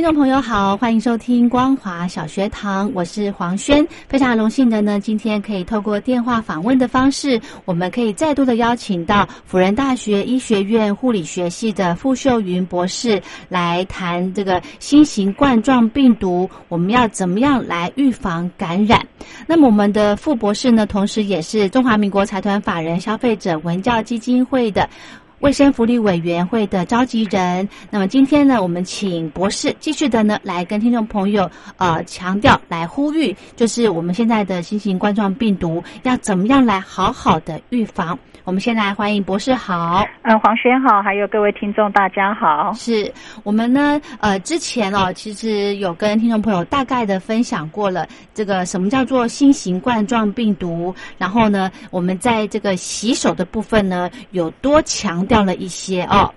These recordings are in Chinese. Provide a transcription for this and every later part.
听众朋友好，欢迎收听光华小学堂，我是黄轩，非常荣幸的呢，今天可以透过电话访问的方式，我们可以再度的邀请到辅仁大学医学院护理学系的傅秀云博士来谈这个新型冠状病毒，我们要怎么样来预防感染？那么我们的傅博士呢，同时也是中华民国财团法人消费者文教基金会的。卫生福利委员会的召集人，那么今天呢，我们请博士继续的呢，来跟听众朋友呃强调，来呼吁，就是我们现在的新型冠状病毒要怎么样来好好的预防。我们先来欢迎博士好，嗯，黄轩好，还有各位听众大家好。是我们呢，呃，之前哦，其实有跟听众朋友大概的分享过了，这个什么叫做新型冠状病毒，然后呢，我们在这个洗手的部分呢，有多强调了一些哦。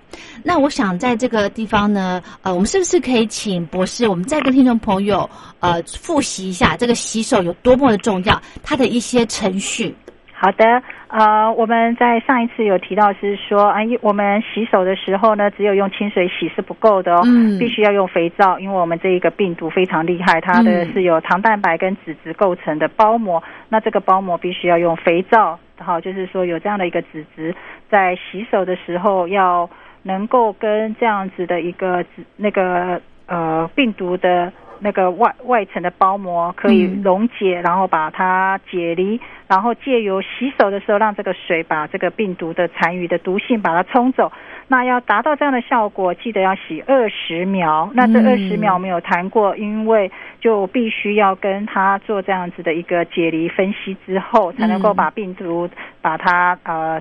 那我想在这个地方呢，呃，我们是不是可以请博士，我们再跟听众朋友呃复习一下这个洗手有多么的重要，它的一些程序。好的，呃，我们在上一次有提到是说，啊，我们洗手的时候呢，只有用清水洗是不够的哦，嗯必须要用肥皂，因为我们这一个病毒非常厉害，它的是由糖蛋白跟脂质构成的包膜，那这个包膜必须要用肥皂，好，就是说有这样的一个脂质，在洗手的时候要能够跟这样子的一个脂那个呃病毒的。那个外外层的包膜可以溶解，然后把它解离，然后借由洗手的时候，让这个水把这个病毒的残余的毒性把它冲走。那要达到这样的效果，记得要洗二十秒。那这二十秒我们有谈过，因为就必须要跟他做这样子的一个解离分析之后，才能够把病毒把它呃。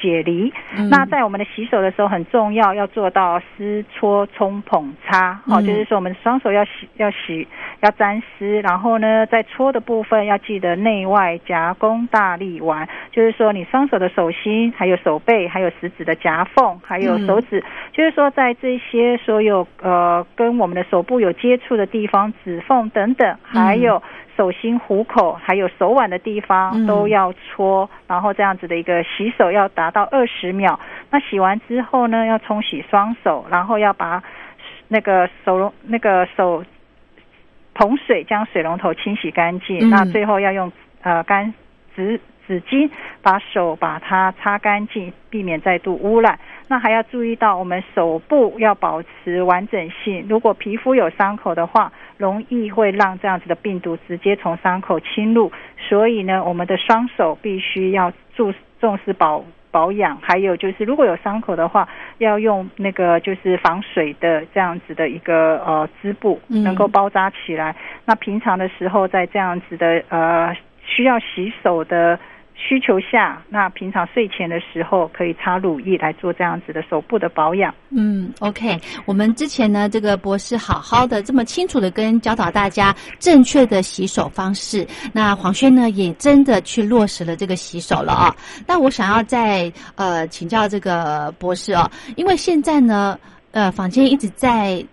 解离，那在我们的洗手的时候很重要，要做到湿搓冲捧擦，好，就是说我们双手要洗要洗要沾湿，然后呢，在搓的部分要记得内外夹攻大力丸，就是说你双手的手心、还有手背、还有食指的夹缝、还有手指，就是说在这些所有呃跟我们的手部有接触的地方、指缝等等，还有。手心、虎口还有手腕的地方都要搓，然后这样子的一个洗手要达到二十秒。那洗完之后呢，要冲洗双手，然后要把那个手龙那个手桶水将水龙头清洗干净。那最后要用呃干纸纸巾把手把它擦干净，避免再度污染。那还要注意到，我们手部要保持完整性。如果皮肤有伤口的话，容易会让这样子的病毒直接从伤口侵入。所以呢，我们的双手必须要注重视保保养。还有就是，如果有伤口的话，要用那个就是防水的这样子的一个呃织布，能够包扎起来。那平常的时候，在这样子的呃需要洗手的。需求下，那平常睡前的时候可以擦乳液来做这样子的手部的保养。嗯，OK，我们之前呢，这个博士好好的这么清楚的跟教导大家正确的洗手方式。那黄轩呢，也真的去落实了这个洗手了啊。那我想要再呃请教这个博士哦，因为现在呢，呃，房间一直在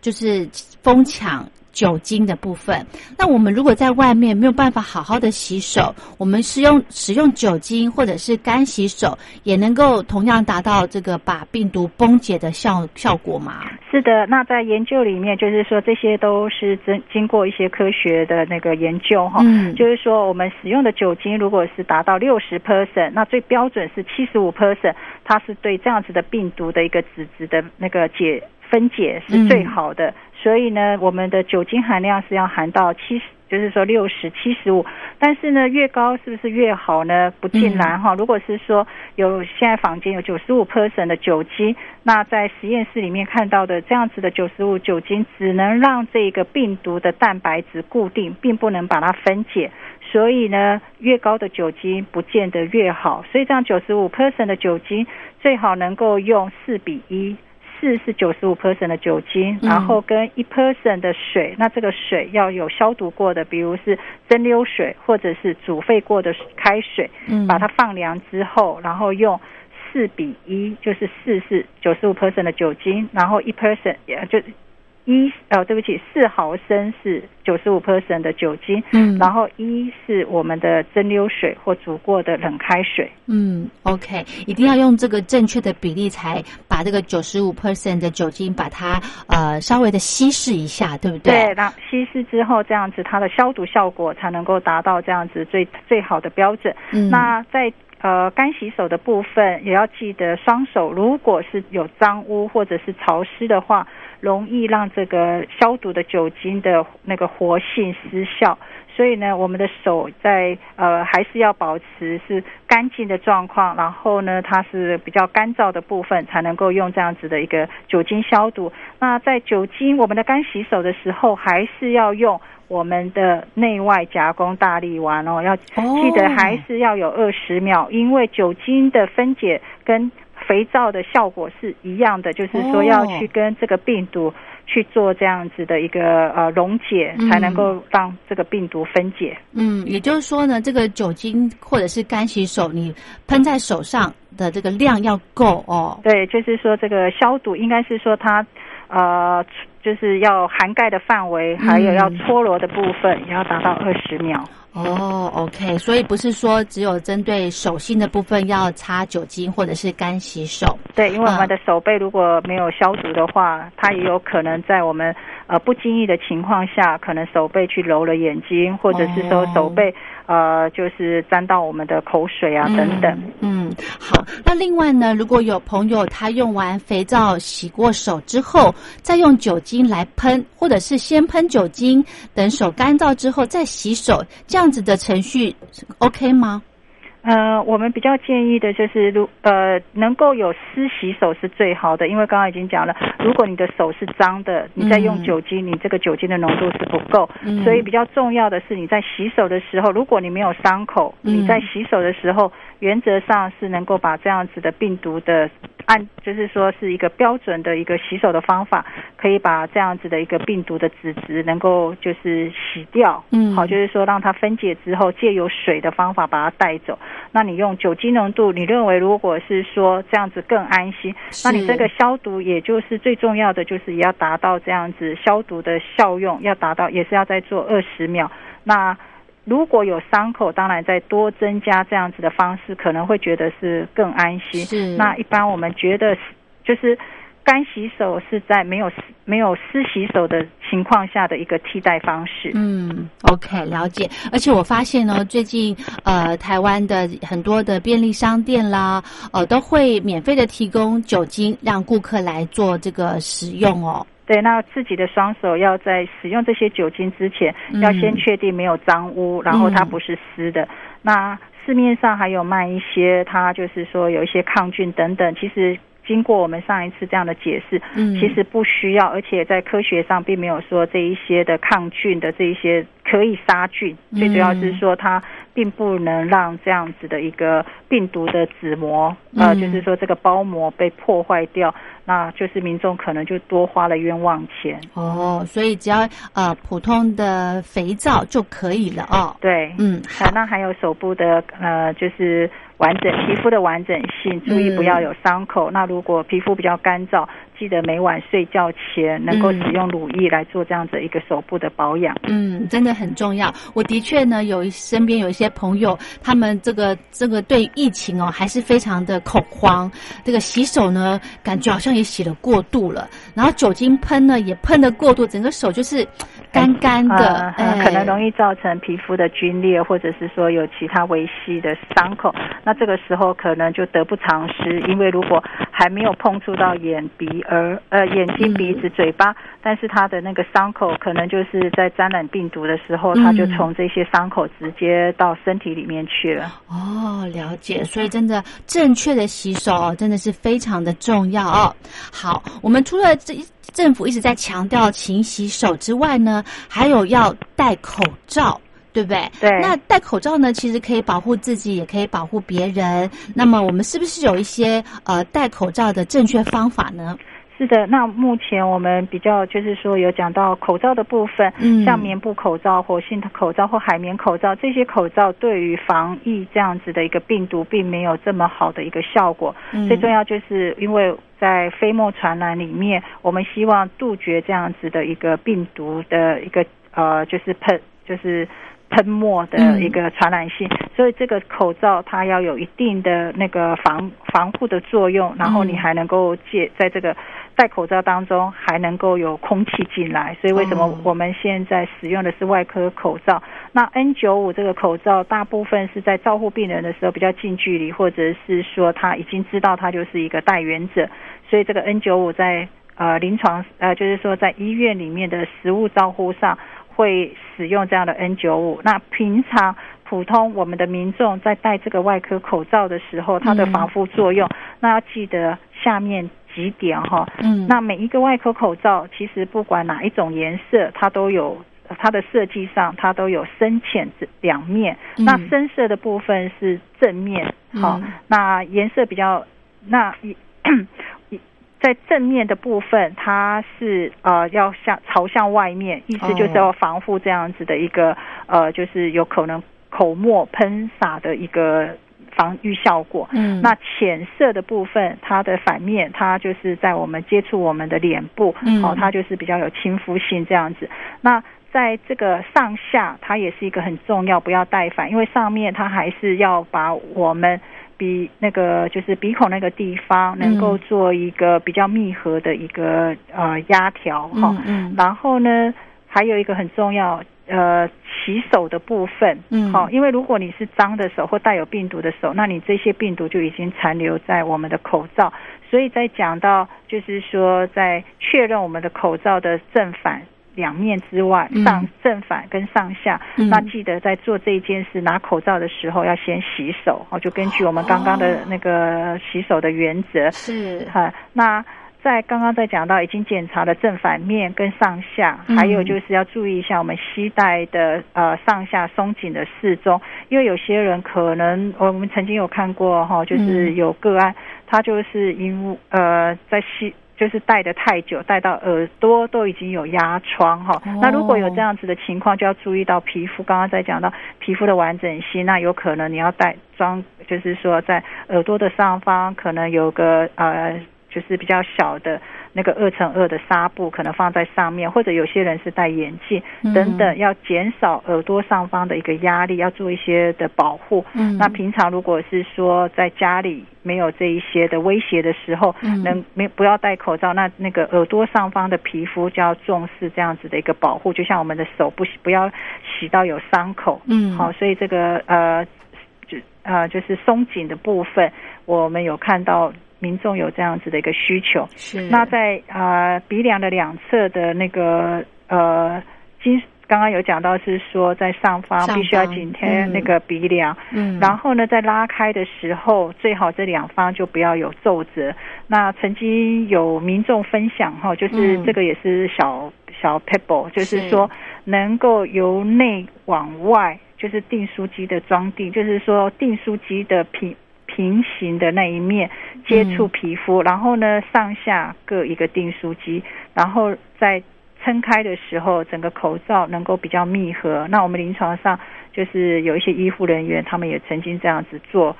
就是疯抢。酒精的部分，那我们如果在外面没有办法好好的洗手，我们使用使用酒精或者是干洗手，也能够同样达到这个把病毒崩解的效效果吗？是的，那在研究里面，就是说这些都是经经过一些科学的那个研究哈，嗯，就是说我们使用的酒精如果是达到六十 percent，那最标准是七十五 percent，它是对这样子的病毒的一个脂质的那个解分解是最好的。所以呢，我们的酒精含量是要含到七十就是说六十七十五，但是呢，越高是不是越好呢？不尽然哈。如果是说有现在房间有九十五 percent 的酒精，那在实验室里面看到的这样子的九十五酒精，只能让这个病毒的蛋白质固定，并不能把它分解。所以呢，越高的酒精不见得越好。所以这样九十五 percent 的酒精最好能够用四比一。四是九十五 percent 的酒精，然后跟一 percent 的水，那这个水要有消毒过的，比如是蒸馏水或者是煮沸过的开水，嗯，把它放凉之后，然后用四比一，就是四是九十五 percent 的酒精，然后一 percent 也就。一呃，对不起，四毫升是九十五 percent 的酒精，嗯，然后一是我们的蒸馏水或煮过的冷开水，嗯，OK，一定要用这个正确的比例，才把这个九十五 percent 的酒精把它呃稍微的稀释一下，对不对？对，那稀释之后，这样子它的消毒效果才能够达到这样子最最好的标准。嗯，那在呃干洗手的部分，也要记得双手如果是有脏污或者是潮湿的话。容易让这个消毒的酒精的那个活性失效，所以呢，我们的手在呃还是要保持是干净的状况，然后呢，它是比较干燥的部分才能够用这样子的一个酒精消毒。那在酒精我们的干洗手的时候，还是要用我们的内外夹攻大力丸哦，要记得还是要有二十秒，因为酒精的分解跟肥皂的效果是一样的，就是说要去跟这个病毒去做这样子的一个呃溶解，才能够让这个病毒分解。嗯，也就是说呢，这个酒精或者是干洗手，你喷在手上的这个量要够哦。对，就是说这个消毒应该是说它呃就是要涵盖的范围，还有要搓揉的部分，也要达到二十秒。哦，OK，所以不是说只有针对手心的部分要擦酒精或者是干洗手。对，因为我们的手背如果没有消毒的话，它也有可能在我们呃不经意的情况下，可能手背去揉了眼睛，或者是说手背呃就是沾到我们的口水啊等等。嗯，好。那另外呢，如果有朋友他用完肥皂洗过手之后，再用酒精来喷，或者是先喷酒精，等手干燥之后再洗手，这样。子的程序 OK 吗？呃，我们比较建议的就是，如呃能够有湿洗手是最好的，因为刚刚已经讲了，如果你的手是脏的，你在用酒精，你这个酒精的浓度是不够，所以比较重要的是你在洗手的时候，如果你没有伤口，你在洗手的时候，原则上是能够把这样子的病毒的。按就是说是一个标准的一个洗手的方法，可以把这样子的一个病毒的脂质能够就是洗掉，嗯，好，就是说让它分解之后，借由水的方法把它带走。那你用酒精浓度，你认为如果是说这样子更安心，那你这个消毒也就是最重要的，就是也要达到这样子消毒的效用，要达到也是要再做二十秒。那如果有伤口，当然再多增加这样子的方式，可能会觉得是更安心。是。那一般我们觉得，就是干洗手是在没有没有湿洗手的情况下的一个替代方式。嗯，OK，了解。而且我发现呢，最近呃，台湾的很多的便利商店啦，呃，都会免费的提供酒精，让顾客来做这个使用哦。对，那自己的双手要在使用这些酒精之前，要先确定没有脏污，然后它不是湿的。那市面上还有卖一些，它就是说有一些抗菌等等，其实。经过我们上一次这样的解释，嗯，其实不需要，而且在科学上并没有说这一些的抗菌的这一些可以杀菌，最主要是说它并不能让这样子的一个病毒的纸膜，呃，就是说这个包膜被破坏掉，那就是民众可能就多花了冤枉钱。哦，所以只要呃普通的肥皂就可以了哦。对，嗯，好，那还有手部的呃就是。完整皮肤的完整性，注意不要有伤口。那如果皮肤比较干燥，记得每晚睡觉前能够使用乳液来做这样子一个手部的保养。嗯，真的很重要。我的确呢，有身边有一些朋友，他们这个这个对疫情哦，还是非常的恐慌。这个洗手呢，感觉好像也洗了过度了，然后酒精喷呢也喷的过度，整个手就是干干的，呃，可能容易造成皮肤的皲裂，或者是说有其他微细的伤口。那这个时候可能就得不偿失，因为如果还没有碰触到眼鼻耳呃眼睛鼻子嘴巴，但是它的那个伤口可能就是在沾染病毒的时候，它就从这些伤口直接到身体里面去了。哦，了解。所以真的正确的洗手真的是非常的重要哦。好，我们除了这政府一直在强调勤洗手之外呢，还有要戴口罩。对不对？对。那戴口罩呢？其实可以保护自己，也可以保护别人。那么我们是不是有一些呃戴口罩的正确方法呢？是的。那目前我们比较就是说有讲到口罩的部分，嗯，像棉布口罩、活性的口罩或海绵口罩，这些口罩对于防疫这样子的一个病毒并没有这么好的一个效果。最重要就是因为在飞沫传染里面，我们希望杜绝这样子的一个病毒的一个呃，就是喷就是。喷墨的一个传染性，所以这个口罩它要有一定的那个防防护的作用，然后你还能够借在这个戴口罩当中还能够有空气进来，所以为什么我们现在使用的是外科口罩？那 N 九五这个口罩大部分是在照护病人的时候比较近距离，或者是说他已经知道他就是一个带源者，所以这个 N 九五在呃临床呃就是说在医院里面的食物照护上。会使用这样的 N 九五。那平常普通我们的民众在戴这个外科口罩的时候，它的防护作用，那要记得下面几点哈。嗯。那每一个外科口罩，其实不管哪一种颜色，它都有它的设计上，它都有深浅两面。那深色的部分是正面，好。那颜色比较那一。在正面的部分，它是呃要向朝向外面，意思就是要防护这样子的一个呃，就是有可能口沫喷洒的一个防御效果。嗯，那浅色的部分，它的反面，它就是在我们接触我们的脸部，嗯哦，它就是比较有亲肤性这样子。那在这个上下，它也是一个很重要，不要带反，因为上面它还是要把我们。鼻那个就是鼻孔那个地方，能够做一个比较密合的一个呃压条哈，然后呢，还有一个很重要呃洗手的部分，嗯，好，因为如果你是脏的手或带有病毒的手，那你这些病毒就已经残留在我们的口罩，所以在讲到就是说在确认我们的口罩的正反。两面之外，上正反跟上下，那记得在做这一件事拿口罩的时候要先洗手哦，就根据我们刚刚的那个洗手的原则是哈。那在刚刚在讲到已经检查了正反面跟上下，还有就是要注意一下我们膝带的呃上下松紧的适中，因为有些人可能我们曾经有看过哈，就是有个案，他就是因呃在膝。就是戴的太久，戴到耳朵都已经有压疮哈。那如果有这样子的情况，就要注意到皮肤。刚刚在讲到皮肤的完整性，那有可能你要戴装，就是说在耳朵的上方可能有个呃，就是比较小的。那个二乘二的纱布可能放在上面，或者有些人是戴眼镜等等，要减少耳朵上方的一个压力，要做一些的保护。嗯，那平常如果是说在家里没有这一些的威胁的时候，能没不要戴口罩，那那个耳朵上方的皮肤就要重视这样子的一个保护，就像我们的手不不要洗到有伤口。嗯，好，所以这个呃就呃就是松紧的部分，我们有看到。民众有这样子的一个需求，是。那在啊鼻梁的两侧的那个呃金，刚刚有讲到是说在上方必须要紧贴那个鼻梁，嗯，然后呢在拉开的时候，最好这两方就不要有皱褶。那曾经有民众分享哈，就是这个也是小小 pebble，就是说能够由内往外，就是订书机的装订，就是说订书机的平。平行的那一面接触皮肤，然后呢上下各一个订书机，然后在撑开的时候，整个口罩能够比较密合。那我们临床上就是有一些医护人员，他们也曾经这样子做，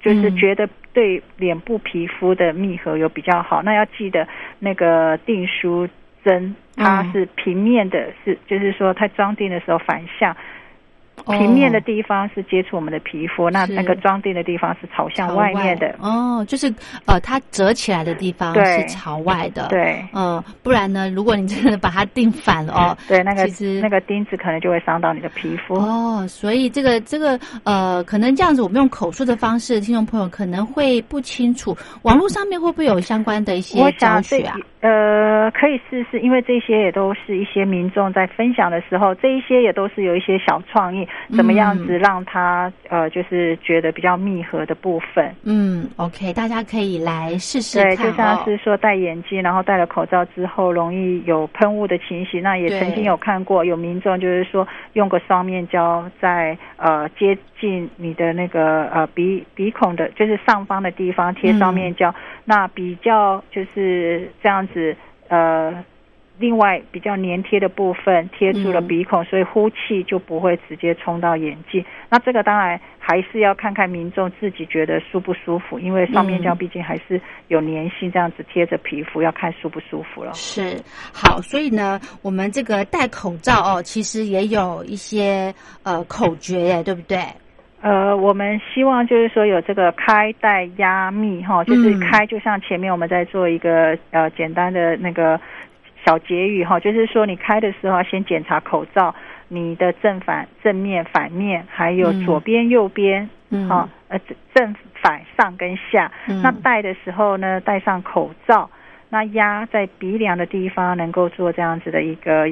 就是觉得对脸部皮肤的密合有比较好。那要记得那个订书针它是平面的，是就是说它装订的时候反向。平面的地方是接触我们的皮肤，那那个装订的地方是朝向外面的。哦，就是呃，它折起来的地方是朝外的。对，嗯，不然呢，如果你真的把它钉反了哦，对，那个其实那个钉子可能就会伤到你的皮肤。哦，所以这个这个呃，可能这样子，我们用口述的方式，听众朋友可能会不清楚。网络上面会不会有相关的一些教学啊？呃，可以试试，因为这些也都是一些民众在分享的时候，这一些也都是有一些小创意，怎么样子让他呃，就是觉得比较密合的部分。嗯，OK，大家可以来试试看。对，就像是说戴眼镜，然后戴了口罩之后容易有喷雾的情形，那也曾经有看过有民众就是说用个双面胶在呃接近你的那个呃鼻鼻孔的，就是上方的地方贴双面胶，那比较就是这样子。呃，另外比较粘贴的部分贴住了鼻孔，所以呼气就不会直接冲到眼睛。那这个当然还是要看看民众自己觉得舒不舒服，因为上面胶毕竟还是有粘性，这样子贴着皮肤要看舒不舒服了。是好，所以呢，我们这个戴口罩哦，其实也有一些呃口诀耶，对不对？呃，我们希望就是说有这个开带压密哈，就是开就像前面我们在做一个呃简单的那个小结语哈，就是说你开的时候先检查口罩你的正反正面反面还有左边右边啊呃正反上跟下，那戴的时候呢戴上口罩，那压在鼻梁的地方能够做这样子的一个。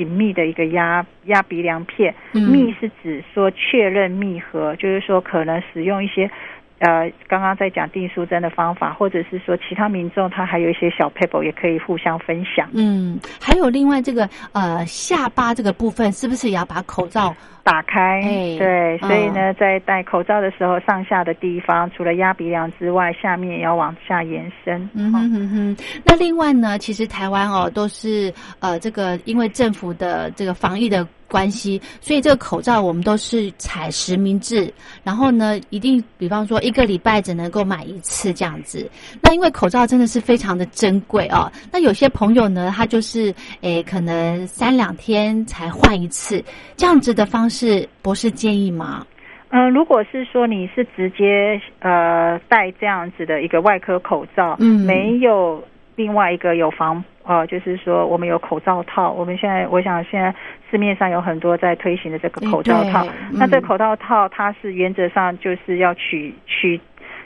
紧密的一个压压鼻梁片，密是指说确认密合，就是说可能使用一些。呃，刚刚在讲订书针的方法，或者是说其他民众他还有一些小 paper 也可以互相分享。嗯，还有另外这个呃下巴这个部分，是不是也要把口罩打开？对，所以呢，在戴口罩的时候，上下的地方除了压鼻梁之外，下面也要往下延伸。嗯哼哼哼。那另外呢，其实台湾哦都是呃这个因为政府的这个防疫的。关系，所以这个口罩我们都是采实名制，然后呢，一定比方说一个礼拜只能够买一次这样子。那因为口罩真的是非常的珍贵哦，那有些朋友呢，他就是诶，可能三两天才换一次，这样子的方式，博士建议吗？嗯，如果是说你是直接呃戴这样子的一个外科口罩，嗯，没有另外一个有防。呃，就是说我们有口罩套，我们现在我想现在市面上有很多在推行的这个口罩套。那这口罩套它是原则上就是要取取，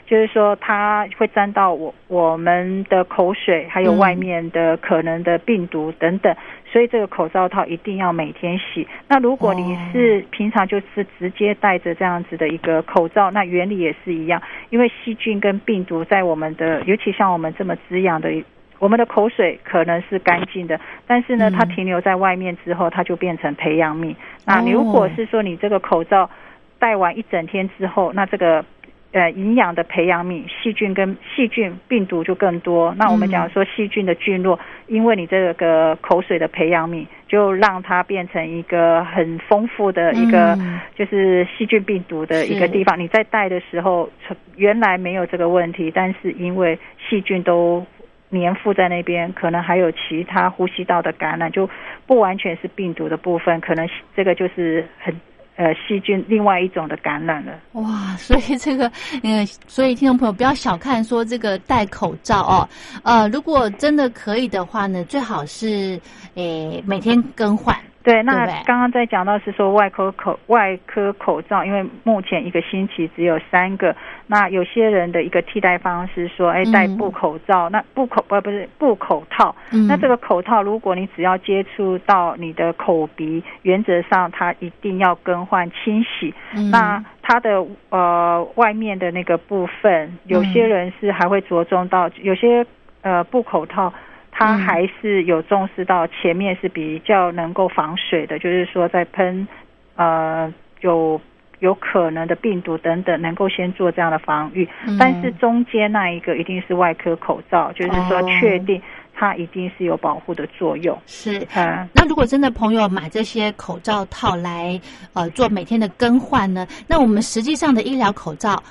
就是说它会沾到我我们的口水，还有外面的可能的病毒等等，所以这个口罩套一定要每天洗。那如果你是平常就是直接戴着这样子的一个口罩，那原理也是一样，因为细菌跟病毒在我们的，尤其像我们这么滋养的。我们的口水可能是干净的，但是呢，它停留在外面之后，它就变成培养皿。那如果是说你这个口罩戴完一整天之后，那这个呃营养的培养皿细菌跟细菌病毒就更多。那我们讲说细菌的菌落，因为你这个口水的培养皿，就让它变成一个很丰富的一个就是细菌病毒的一个地方。你在带的时候，原来没有这个问题，但是因为细菌都。粘附在那边，可能还有其他呼吸道的感染，就不完全是病毒的部分，可能这个就是很呃细菌另外一种的感染了。哇，所以这个呃，所以听众朋友不要小看说这个戴口罩哦，呃，如果真的可以的话呢，最好是诶每天更换。对，那刚刚在讲到是说外科口外科口罩，因为目前一个星期只有三个。那有些人的一个替代方式说，哎，戴布口罩，那布口不不是布口套。那这个口套，如果你只要接触到你的口鼻，原则上它一定要更换清洗。那它的呃外面的那个部分，有些人是还会着重到有些呃布口套。它还是有重视到前面是比较能够防水的，就是说在喷呃有有可能的病毒等等，能够先做这样的防御。但是中间那一个一定是外科口罩，就是说确定它一定是有保护的作用。是嗯，那如果真的朋友买这些口罩套来呃做每天的更换呢？那我们实际上的医疗口罩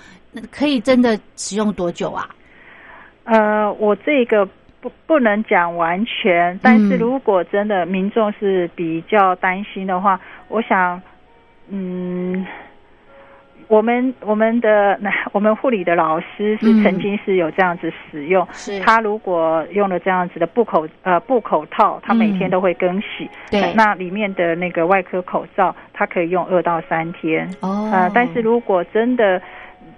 可以真的使用多久啊？呃，我这个。不不能讲完全，但是如果真的民众是比较担心的话，我想嗯。我们我们的那 我们护理的老师是曾经是有这样子使用，是。他如果用了这样子的布口呃布口套，他每天都会更洗，对。那里面的那个外科口罩，他可以用二到三天，哦。呃，但是如果真的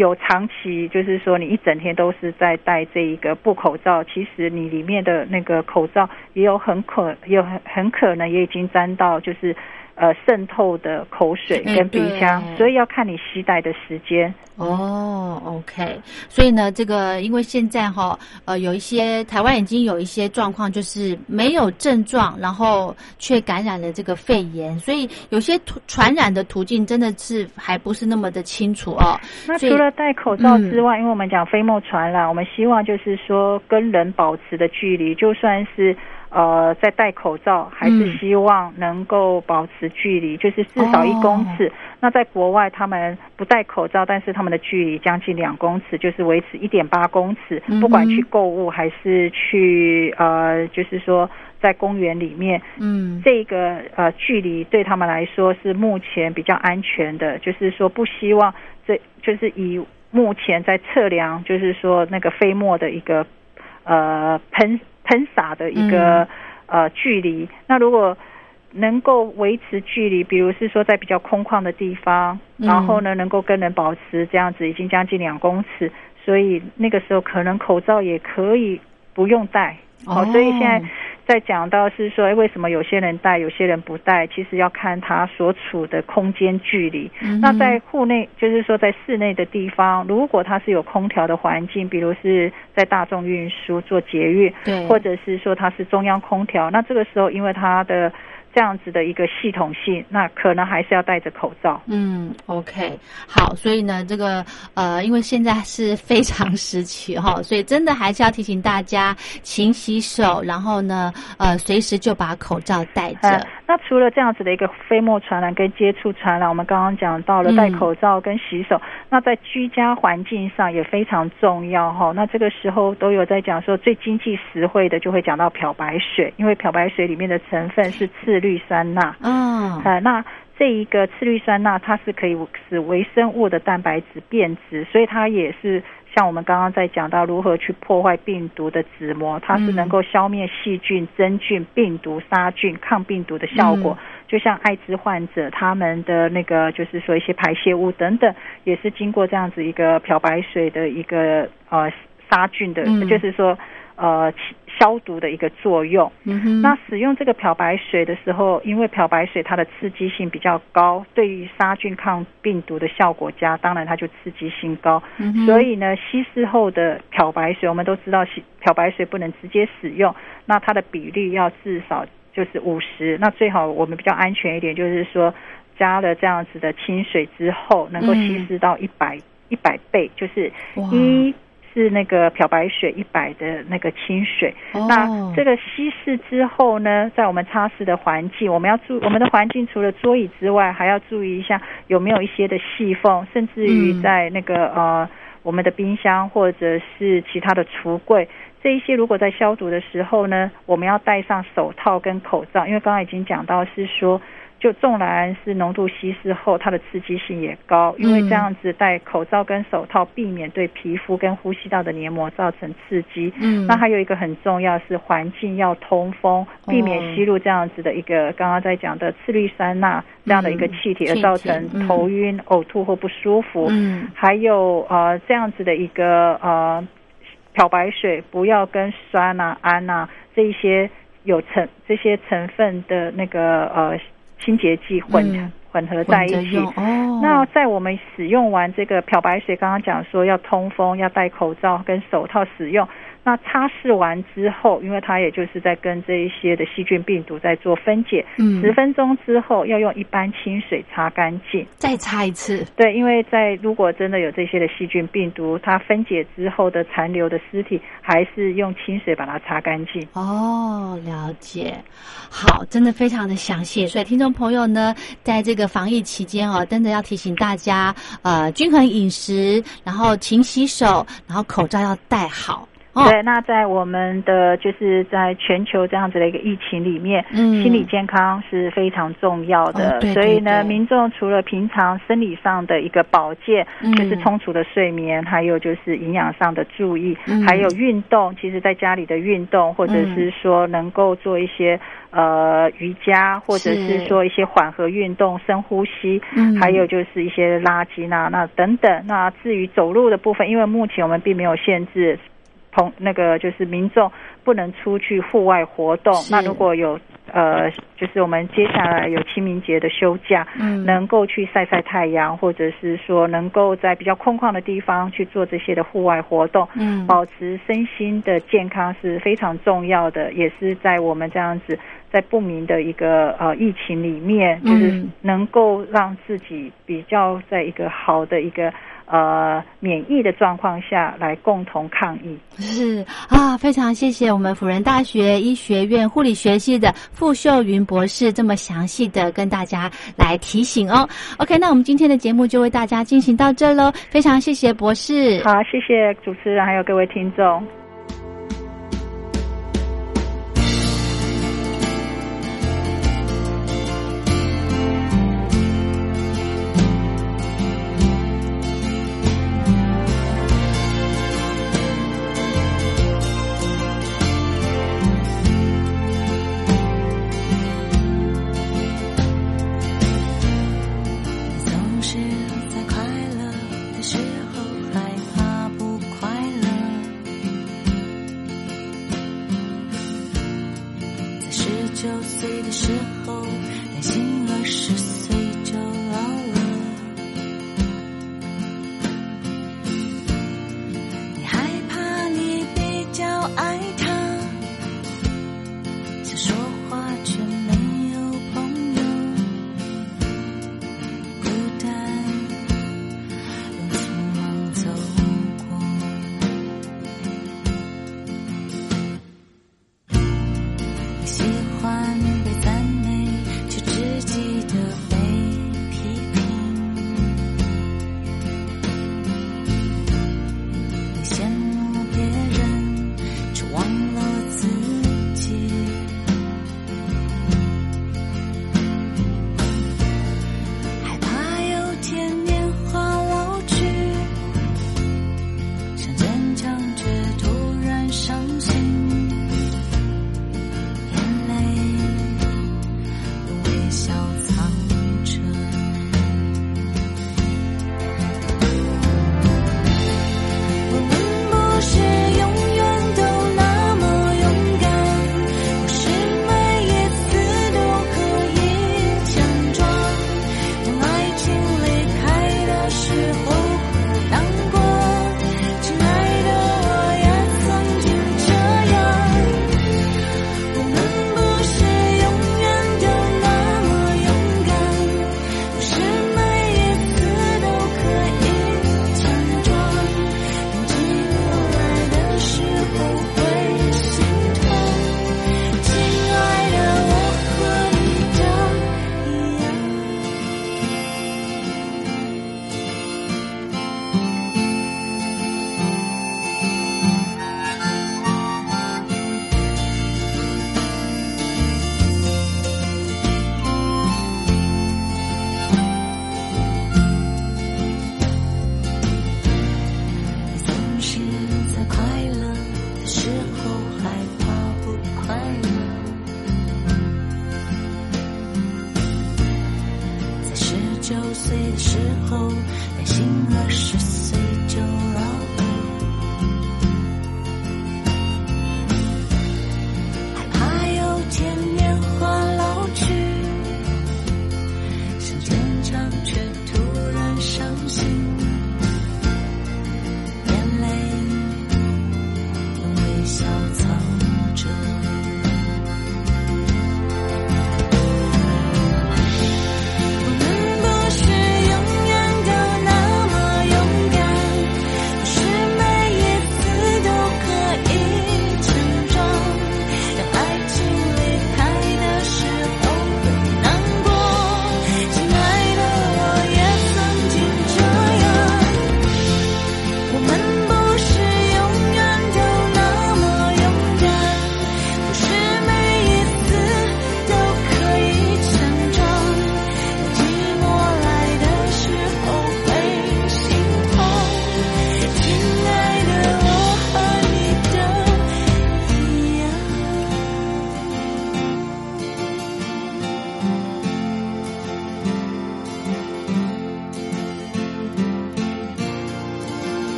有长期，就是说你一整天都是在戴这一个布口罩，其实你里面的那个口罩也有很可有很很可能也已经沾到就是。呃，渗透的口水哎跟鼻腔，对所以要看你吸带的时间。哦，OK，所以呢，这个因为现在哈，呃，有一些台湾已经有一些状况，就是没有症状，然后却感染了这个肺炎，所以有些途传染的途径真的是还不是那么的清楚哦。那除了戴口罩之外，因为我们讲飞沫传染，我们希望就是说跟人保持的距离，就算是呃在戴口罩，还是嗯。希望能够保持距离，就是至少一公尺。那在国外，他们不戴口罩，但是他们的距离将近两公尺，就是维持一点八公尺，嗯不管去购物还是去呃，就是说在公园里面，嗯，这个呃距离对他们来说是目前比较安全的，就是说不希望这就是以目前在测量，就是说那个飞沫的一个呃喷喷洒的一个、呃距离。那如果能够维持距离，比如是说在比较空旷的地方，嗯然后呢能够跟人保持这样子，已经将近两公尺，所以那个时候可能口罩也可以不用戴。哦所以现在在讲到是说，哎为什么有些人戴，有些人不戴？其实要看他所处的空间距离。嗯那在户内，就是说在室内的地方，如果它是有空调的环境，比如是在大众运输做捷运，对，或者是说它是中央空调，那这个时候因为它的这样子的一个系统性，那可能还是要戴着口罩。嗯，OK，好，所以呢，这个呃，因为现在是非常时期哈，所以真的还是要提醒大家勤洗手，然后呢，呃，随时就把口罩戴着。呃，那除了这样子的一个飞沫传染跟接触传染，我们刚刚讲到了嗯戴口罩跟洗手，那在居家环境上也非常重要哈。那这个时候都有在讲说最经济实惠的，就会讲到漂白水，因为漂白水里面的成分是次氯酸钠。嗯，呃，那这一个次氯酸钠，它是可以使微生物的蛋白质变质，所以它也是像我们刚刚在讲到如何去破坏病毒的纸膜，它是能够消灭细菌、真菌、病毒、杀菌、抗病毒的效果。就像艾滋患者他们的那个，就是说一些排泄物等等，也是经过这样子一个漂白水的一个呃杀菌的，嗯。就是说呃消毒的一个作用。嗯哼，那使用这个漂白水的时候，因为漂白水它的刺激性比较高，对于杀菌抗病毒的效果佳，当然它就刺激性高。所以呢，稀释后的漂白水，我们都知道，洗漂白水不能直接使用，那它的比例要至少就是五十。那最好我们比较安全一点，就是说加了这样子的清水之后，能够稀释到一百一百倍，就是一。是那个漂白水一百的那个清水，哦。那这个稀释之后呢，在我们擦拭的环境，我们要注我们的环境除了桌椅之外，还要注意一下有没有一些的细缝，甚至于嗯。在那个、呃我们的冰箱或者是其他的橱柜，这一些如果在消毒的时候呢，我们要戴上手套跟口罩，因为刚刚已经讲到是说。就纵然是浓度稀释后，它的刺激性也高，因为这样子戴口罩跟手套，避免对皮肤跟呼吸道的黏膜造成刺激。嗯。那还有一个很重要是环境要通风，避免吸入这样子的一个刚刚在讲的次氯酸钠这样的一个气体，嗯而造成头晕、呕吐或不舒服。嗯。还有呃这样子的一个呃漂白水，不要跟酸啊、氨啊这一些有成这些成分的那个呃清洁剂混、嗯混合在一起。哦，那在我们使用完这个漂白水，刚刚讲说要通风，要戴口罩跟手套使用。那擦拭完之后，因为它也就是在跟这一些的细菌病毒在做分解，嗯十分钟之后要用一般清水擦干净。再擦一次，对，因为在如果真的有这些的细菌病毒，它分解之后的残留的尸体，还是用清水把它擦干净。哦，了解，好，真的非常的详细。所以听众朋友呢，在这个防疫期间哦，真的要提醒大家，呃，均衡饮食，然后勤洗手，然后口罩要戴好。哦对，那在我们的就是在全球这样子的一个疫情里面，嗯心理健康是非常重要的。哦对所以呢，民众除了平常生理上的一个保健，嗯就是充足的睡眠，还有就是营养上的注意，嗯还有运动。其实在家里的运动，或者是说能够做一些呃瑜伽，或者是是说一些缓和运动、深呼吸，嗯还有就是一些拉筋啊，那等等。那至于走路的部分，因为目前我们并没有限制。朋那个就是民众不能出去户外活动。那如果有呃，就是我们接下来有清明节的休假，嗯。能够去晒晒太阳，或者是说能够在比较空旷的地方去做这些的户外活动，嗯。保持身心的健康是非常重要的，也是在我们这样子在不明的一个呃疫情里面，就是嗯。能够让自己比较在一个好的一个呃免疫的状况下来共同抗疫。是啊，非常谢谢我们辅仁大学医学院护理学系的傅秀云博士这么详细的跟大家来提醒哦。OK，那我们今天的节目就为大家进行到这喽，非常谢谢博士。好，谢谢主持人还有各位听众。